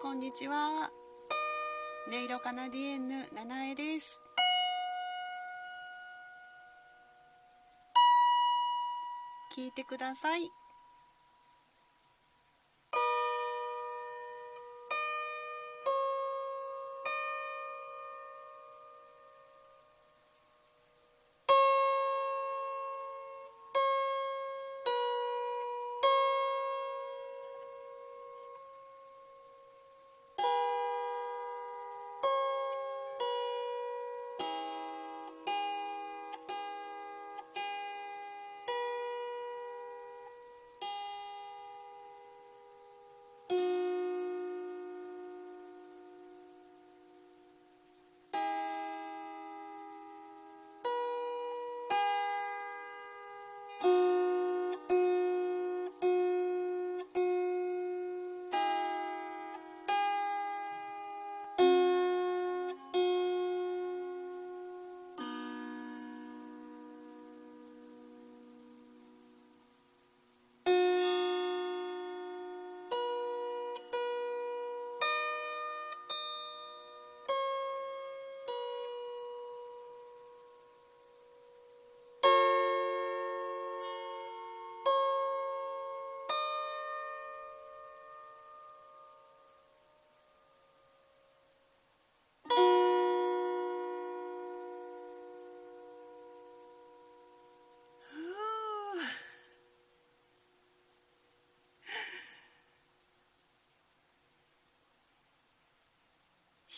こんにちは。音色カナディエンヌ七重です。聞いてください。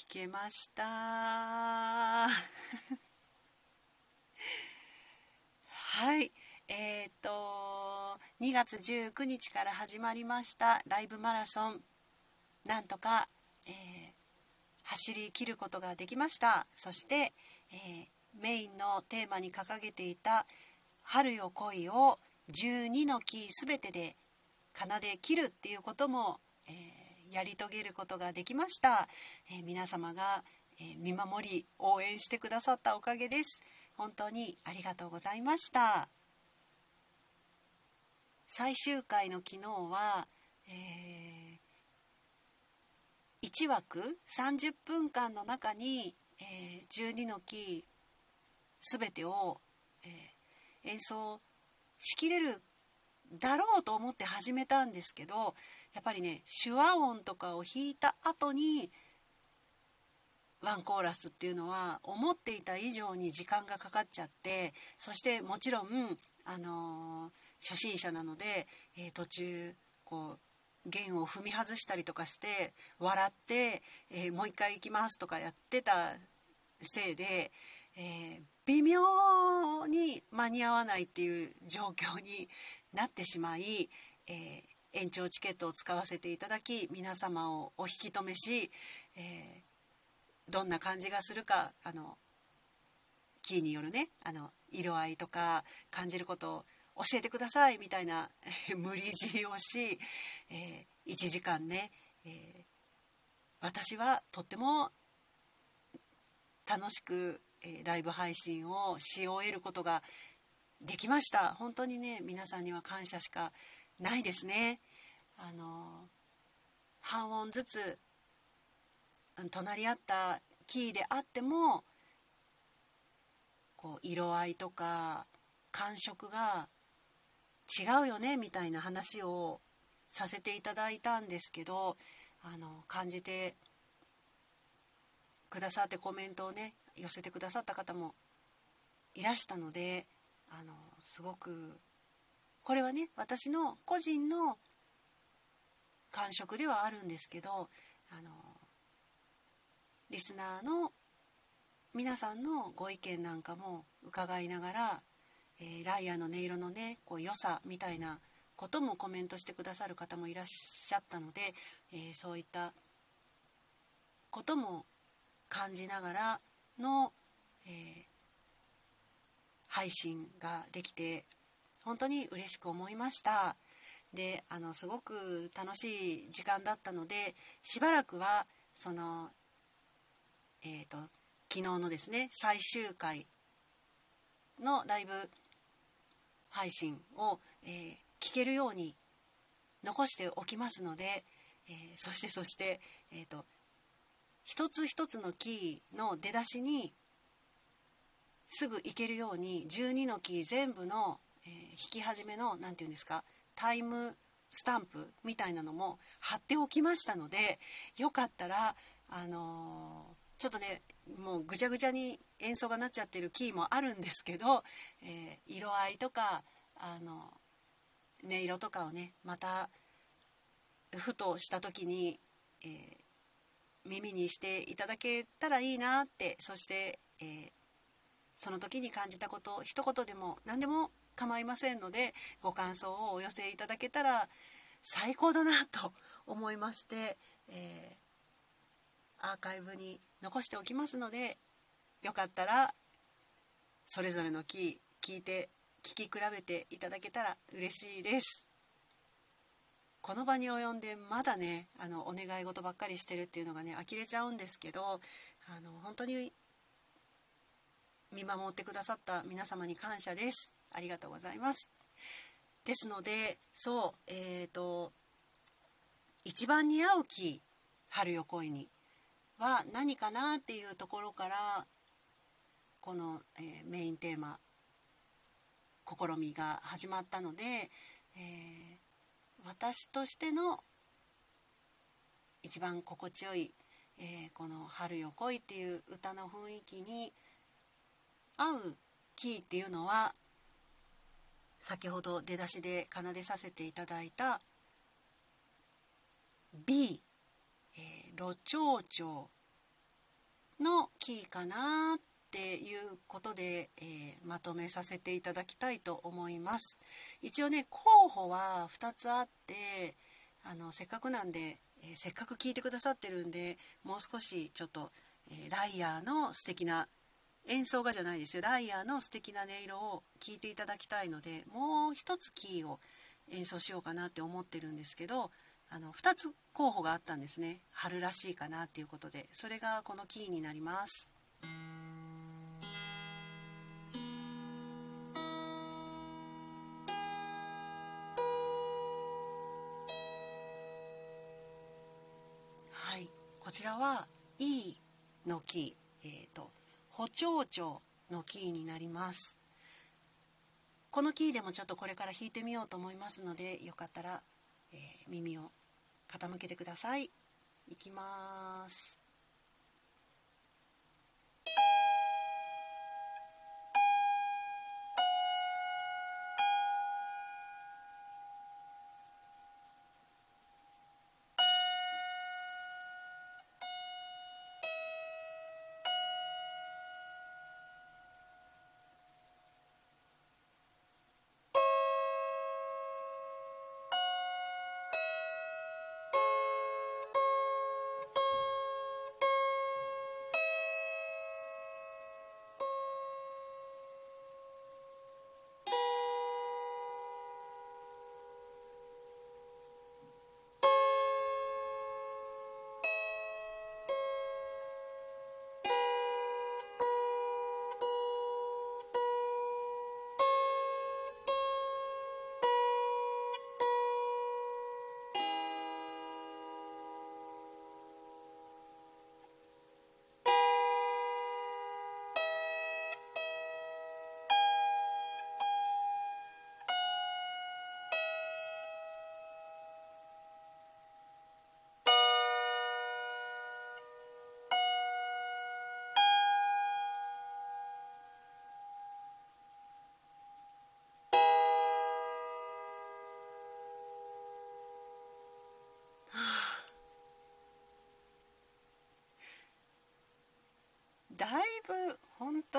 けました。はい。えっ、ー、と2月19日から始まりましたライブマラソン。なんとか、えー、走り切ることができました。そして、えー、メインのテーマに掲げていた「春よ恋」を12のキー全てで奏で切るっていうことも、やり遂げることができました、えー、皆様が、え見守り応援してくださったおかげです。本当にありがとうございました。最終回の昨日は、えー、1枠30分間の中に、えー、12のキー全てを、えー、演奏しきれるだろうと思って始めたんですけどやっぱりね手話音とかを弾いた後にワンコーラスっていうのは思っていた以上に時間がかかっちゃってそしてもちろん、あのー、初心者なので、えー、途中こう弦を踏み外したりとかして笑って、えー、もう一回行きますとかやってたせいで、え微妙に間に合わないっていう状況になってしまい、え延長チケットを使わせていただき皆様をお引き止めし、えー、どんな感じがするかあのキーによるねあの色合いとか感じることを教えてくださいみたいな無理強いをし、えー、1時間ね、えー、私はとっても楽しく、えライブ配信をし終えることができました。本当にね皆さんには感謝しかないですね。あの半音ずつ隣り合ったキーであってもこう色合いとか感触が違うよねみたいな話をさせていただいたんですけどあの感じてくださってコメントをね寄せてくださった方もいらしたのであのすごくこれはね私の個人の感触ではあるんですけどあのリスナーの皆さんのご意見なんかも伺いながら、えー、ライアーの音色のねこう良さみたいなこともコメントしてくださる方もいらっしゃったので、えー、そういったことも感じながらの、えー、配信ができて本当に嬉しく思いました。であのすごく楽しい時間だったのでしばらくはそのえっ、ー、と昨日のですね最終回のライブ配信を、えー、聞けるように残しておきますので、えー、そしてそしてえーと、一つ一つのキーの出だしにすぐいけるように12のキー全部の、えー、弾き始めの何て言うんですかタイムスタンプみたいなのも貼っておきましたのでよかったらあのー、ちょっとねもうぐちゃぐちゃに演奏がなっちゃってるキーもあるんですけど、えー、色合いとかあの音色とかをねまたふとした時に、えー、耳にしていただけたらいいなってそして、えー、その時に感じたこと一言でも何でも構いませんのでご感想をお寄せいただけたら最高だなと思いまして、えー、アーカイブに残しておきますのでよかったらそれぞれのキー聞いて聞き比べていただけたら嬉しいです。この場に及んでまだねあのお願い事ばっかりしてるっていうのがね呆れちゃうんですけどあの本当に見守ってくださった皆様に感謝です。ありがとうございます。ですのでそうえっ、ー、と一番似合う木春よ恋には何かなっていうところからこの、えー、メインテーマ試みが始まったので、えー、私としての一番心地よい、えー、この「春よ来い」っていう歌の雰囲気に合うキーっていうのは先ほど出だしで奏でさせていただいた B、えー、ロチョウチョウのキーかなっていうことで、えー、まとめさせていただきたいと思います。一応ね候補は2つあってあのせっかくなんで、えー、せっかく聞いてくださってるんでもう少しちょっと、えライアーの素敵な演奏がじゃないですよ。ライアーの素敵な音色を聴いていただきたいのでもう一つキーを演奏しようかなって思ってるんですけどあの2つ候補があったんですね。春らしいかなっていうことで。それがこのキーになります。はい。こちらは E のキー、えーと補聴調のキーになります。このキーでもちょっとこれから弾いてみようと思いますのでよかったら、えー、耳を傾けてください。いきます。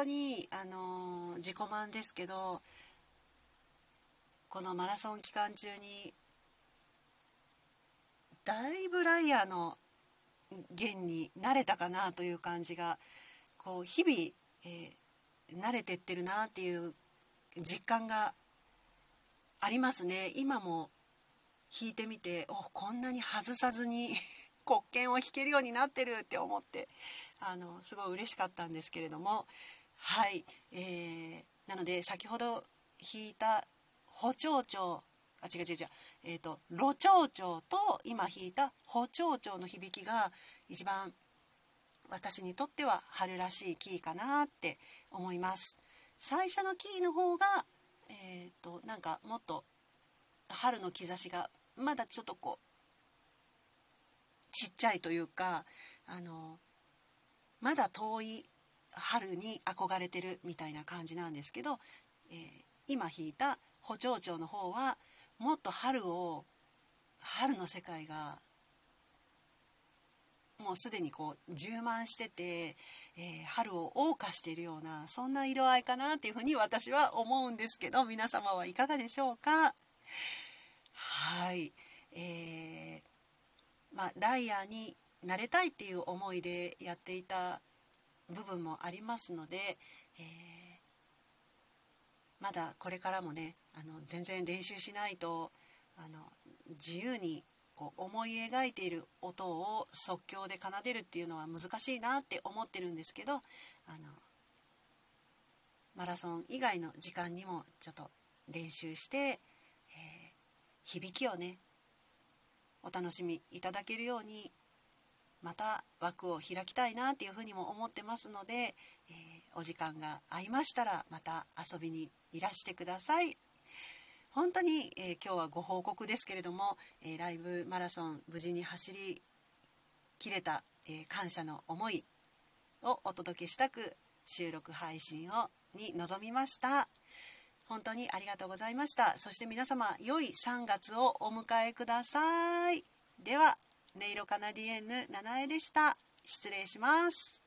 当にあの自己満ですけどこのマラソン期間中にだいぶライアーの弦に慣れたかなという感じがこう日々、えー、慣れてってるなっていう実感がありますね。今も弾いてみておこんなに外さずに 黒鍵を弾けるようになってるって思ってあのすごい嬉しかったんですけれどもはい、えー、なので先ほど弾いた補聴調あ違う違う違うえっ、ー、とロ長調と今弾いた補長調の響きが一番私にとっては春らしいキーかなって思います。最初のキーの方がえっ、ー、となんかもっと春の兆しがまだちょっとこうちっちゃいというかあのまだ遠い春に憧れてるみたいな感じなんですけど、えー、今弾いた補聴長の方はもっと春を春の世界がもうすでにこう充満してて、えー、春を謳歌しているようなそんな色合いかなっていうふうに私は思うんですけど皆様はいかがでしょうか？はい、えー、まあ、ライアーになれたいっていう思いでやっていた部分もありますので、えー、まだこれからもねあの全然練習しないとあの自由にこう思い描いている音を即興で奏でるっていうのは難しいなって思ってるんですけどあのマラソン以外の時間にもちょっと練習して、えー、響きをねお楽しみいただけるようにまた枠を開きたいなっていうふうにも思ってますので、えー、お時間が合いましたらまた遊びにいらしてください。本当に、えー、今日はご報告ですけれども、えー、ライブマラソン無事に走りきれた、え感謝の思いをお届けしたく収録配信をに臨みました。本当にありがとうございました。そして皆様、良い3月をお迎えください。では、音色カナディエンヌ七重でした。失礼します。